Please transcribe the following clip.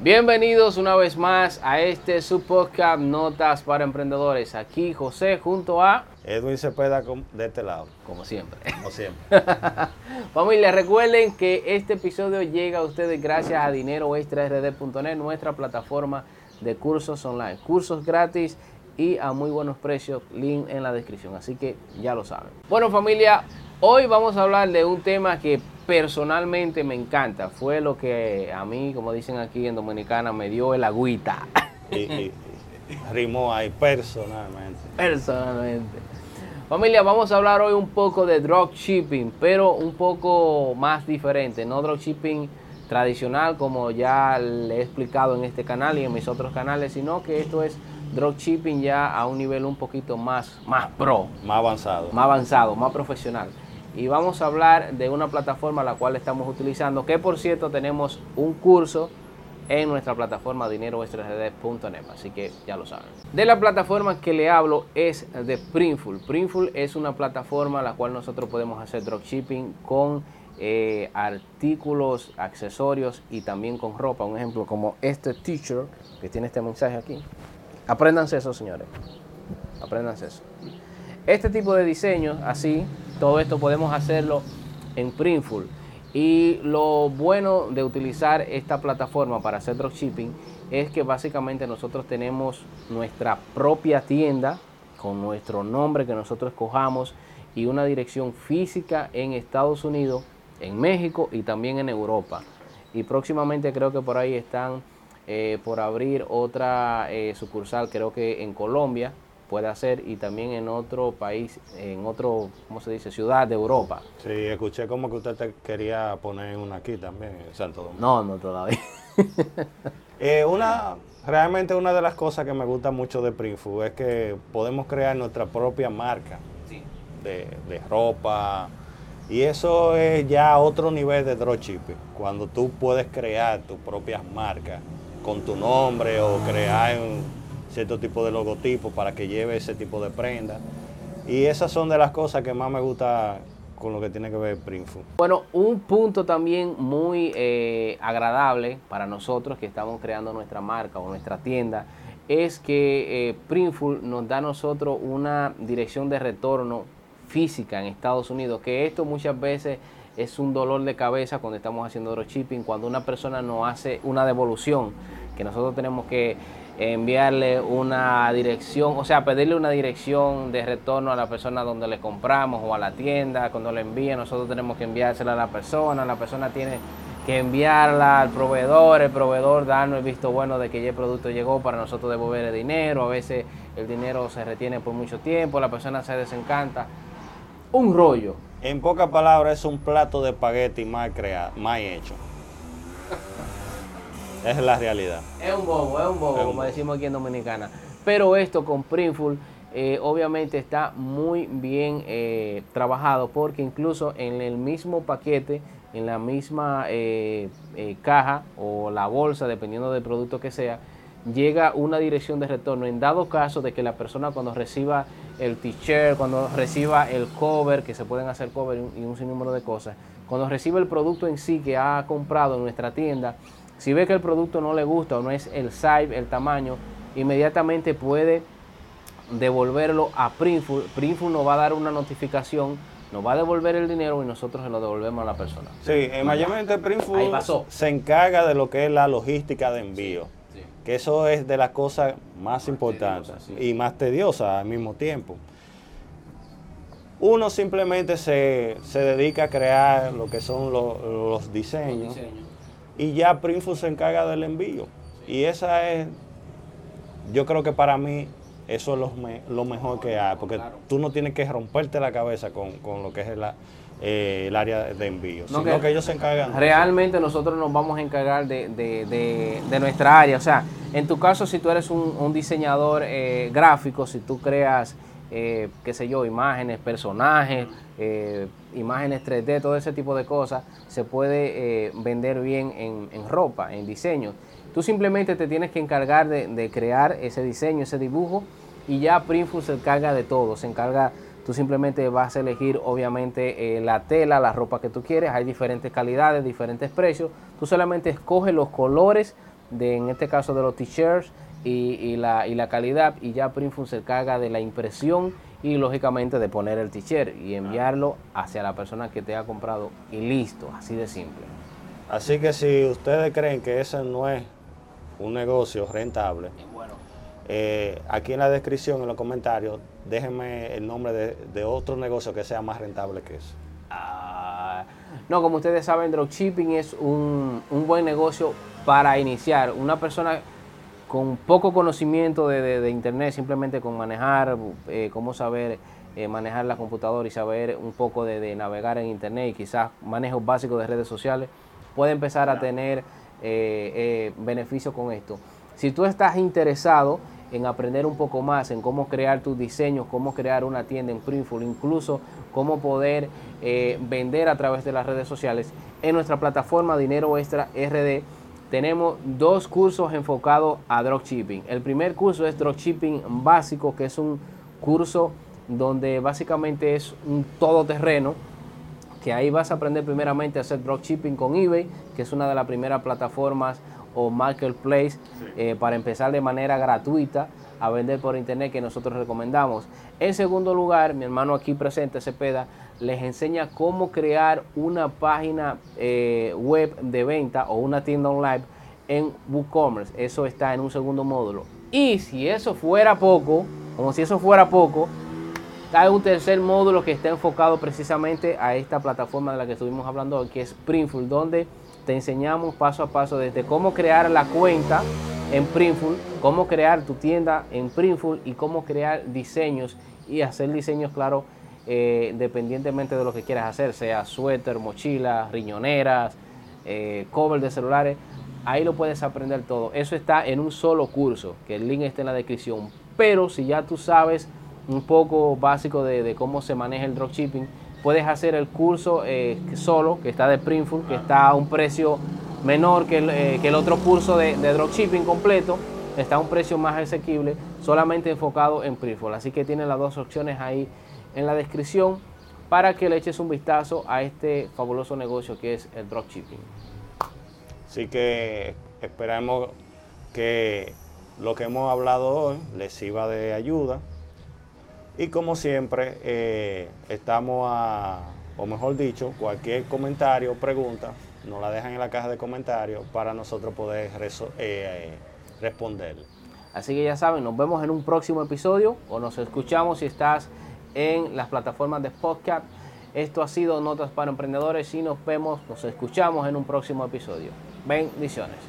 Bienvenidos una vez más a este su podcast Notas para Emprendedores. Aquí José junto a Edwin Cepeda de este lado, como siempre. como siempre. Familia, recuerden que este episodio llega a ustedes gracias a dineroextrard.net, nuestra plataforma de cursos online, cursos gratis y a muy buenos precios, link en la descripción, así que ya lo saben. Bueno familia, hoy vamos a hablar de un tema que personalmente me encanta, fue lo que a mí, como dicen aquí en Dominicana, me dio el agüita, Y, y- y rimó ahí personalmente. personalmente. Familia, vamos a hablar hoy un poco de dropshipping, pero un poco más diferente, no dropshipping tradicional como ya le he explicado en este canal y en mis otros canales, sino que esto es dropshipping ya a un nivel un poquito más, más pro, Más avanzado. más avanzado, más profesional. Y vamos a hablar de una plataforma la cual estamos utilizando, que por cierto tenemos un curso en nuestra plataforma dineroextrard.net, así que ya lo saben. De la plataforma que le hablo es de Printful. Printful es una plataforma la cual nosotros podemos hacer dropshipping con eh, artículos, accesorios y también con ropa. Un ejemplo como este t-shirt que tiene este mensaje aquí. Apréndanse eso, señores. Apréndanse eso. Este tipo de diseños, así, todo esto podemos hacerlo en Printful. Y lo bueno de utilizar esta plataforma para hacer dropshipping es que básicamente nosotros tenemos nuestra propia tienda con nuestro nombre que nosotros escojamos y una dirección física en Estados Unidos, en México y también en Europa. Y próximamente creo que por ahí están eh, por abrir otra eh, sucursal, creo que en Colombia puede hacer y también en otro país, en otro, ¿cómo se dice? Ciudad de Europa. Sí, escuché como que usted te quería poner una aquí también, en Santo Domingo. No, no todavía. Eh, una, realmente una de las cosas que me gusta mucho de Printful es que podemos crear nuestra propia marca de, de ropa. Y eso es ya otro nivel de dropshipping. Cuando tú puedes crear tus propias marcas con tu nombre o crear un cierto tipo de logotipo para que lleve ese tipo de prenda. Y esas son de las cosas que más me gusta con lo que tiene que ver Printful. Bueno, un punto también muy eh, agradable para nosotros que estamos creando nuestra marca o nuestra tienda es que eh, Printful nos da a nosotros una dirección de retorno física en Estados Unidos, que esto muchas veces es un dolor de cabeza cuando estamos haciendo dropshipping, cuando una persona nos hace una devolución, que nosotros tenemos que enviarle una dirección, o sea, pedirle una dirección de retorno a la persona donde le compramos o a la tienda, cuando le envíe, nosotros tenemos que enviársela a la persona, la persona tiene que enviarla al proveedor, el proveedor darnos el visto bueno de que ya el producto llegó para nosotros devolver el dinero, a veces el dinero se retiene por mucho tiempo, la persona se desencanta, un rollo. En pocas palabras, es un plato de espagueti mal creado, mal hecho. Es la realidad. Es un bobo, es un bobo, Es como decimos aquí en Dominicana. Pero esto con Printful eh, obviamente está muy bien eh, trabajado porque incluso en el mismo paquete, en la misma eh, eh, caja o la bolsa, dependiendo del producto que sea, llega una dirección de retorno. En dado caso de que la persona cuando reciba el t-shirt, cuando reciba el cover, que se pueden hacer cover y un sinnúmero de cosas, cuando reciba el producto en sí que ha comprado en nuestra tienda, si ve que el producto no le gusta o no es el size, el tamaño, inmediatamente puede devolverlo a Printful. Printful nos va a dar una notificación, nos va a devolver el dinero y nosotros se lo devolvemos a la persona. Sí, en mayormente Printful se encarga de lo que es la logística de envío. Que eso es de las cosas más, importantes sí. y más tediosas al mismo tiempo. Uno simplemente se, se dedica a crear lo que son lo- los diseños y ya Printful se encarga del envío. Y esa es, yo creo que para mí eso es lo, me- lo mejor que hay, porque tú no tienes que romperte la cabeza con, con lo que es la- eh, el área de envío, No, sino que que ellos se encargan. de. Realmente nosotros nos vamos a encargar de, de- de- de nuestra área. O sea, en tu caso, si tú eres un, un diseñador eh, gráfico, si tú creas, eh, qué sé yo, imágenes, personajes, eh, imágenes 3D, todo ese tipo de cosas, se puede eh, vender bien en, en ropa, en diseño. Tú simplemente te tienes que encargar de, de crear ese diseño, ese dibujo, y ya Printful se encarga de todo, se encarga Tú simplemente vas a elegir, obviamente, eh, la tela, la ropa que tú quieres. Hay diferentes calidades, diferentes precios. Tú solamente escoges los colores de, en este caso de los t-shirts y, la, y la calidad y ya Printful se carga de la impresión y lógicamente de poner el t-shirt y enviarlo hacia la persona que te ha comprado y listo, así de simple. Así que si ustedes creen que ese no es un negocio rentable, bueno. Eh, aquí en la descripción, en los comentarios, déjenme el nombre de, otro negocio que sea más rentable que eso. Ah, no, como ustedes saben, dropshipping es un, un buen negocio para iniciar. Una persona con poco conocimiento de, internet, simplemente con manejar, eh, cómo saber eh, manejar la computadora y saber un poco de, navegar en internet y quizás manejos básicos de redes sociales, puede empezar a tener eh, beneficios con esto. Si tú estás interesado en aprender un poco más en cómo crear tus diseños, cómo crear una tienda en Printful, incluso cómo poder vender a través de las redes sociales, en nuestra plataforma Dinero Extra RD tenemos dos cursos enfocados a dropshipping. El primer curso es dropshipping básico, que es un curso donde básicamente es un todoterreno, que ahí vas a aprender primeramente a hacer dropshipping con eBay, que es una de las primeras plataformas o marketplace eh, para empezar de manera gratuita a vender por internet que nosotros recomendamos. En segundo lugar, mi hermano aquí presente, Cepeda, les enseña cómo crear una página eh, web de venta o una tienda online en WooCommerce. Eso está en un segundo módulo. Y si eso fuera poco, como si eso fuera poco, hay un tercer módulo que está enfocado precisamente a esta plataforma de la que estuvimos hablando hoy, que es Printful, donde te enseñamos paso a paso desde cómo crear la cuenta en Printful, cómo crear tu tienda en Printful y cómo crear diseños y hacer diseños, claro, eh, dependientemente de lo que quieras hacer, sea suéter, mochila, riñoneras, eh, cover de celulares, ahí lo puedes aprender todo. Eso está en un solo curso, que el link está en la descripción. Pero si ya tú sabes un poco básico de, cómo se maneja el dropshipping, puedes hacer el curso eh, solo, que está de Printful, que está a un precio menor que el, eh, otro curso de, dropshipping completo, está a un precio más asequible, solamente enfocado en Printful. Así que tiene las dos opciones ahí en la descripción para que le eches un vistazo a este fabuloso negocio que es el dropshipping. Así que esperamos que lo que hemos hablado hoy les sirva de ayuda. Y como siempre, eh, estamos a, o mejor dicho, cualquier comentario o pregunta, nos la dejan en la caja de comentarios para nosotros poder eh, responder. Así que ya saben, nos vemos en un próximo episodio o nos escuchamos si estás en las plataformas de podcast. Esto ha sido Notas para Emprendedores y nos vemos, nos escuchamos en un próximo episodio. Bendiciones.